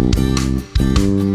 Mm-hmm.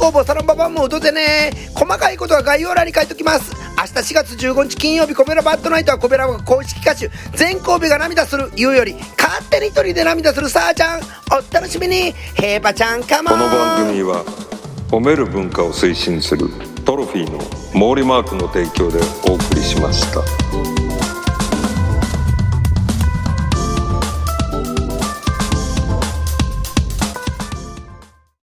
大公募そのままもうどでね細かいことは概要欄に書いときます明日4月15日金曜日コベラバッドナイトはコベラが公式歌手全神戸が涙する言うより勝手に一人で涙するさあちゃんお楽しみにヘーパちゃんカモンこの番組は褒める文化を推進するトロフィーの毛利マークの提供でお送りしました。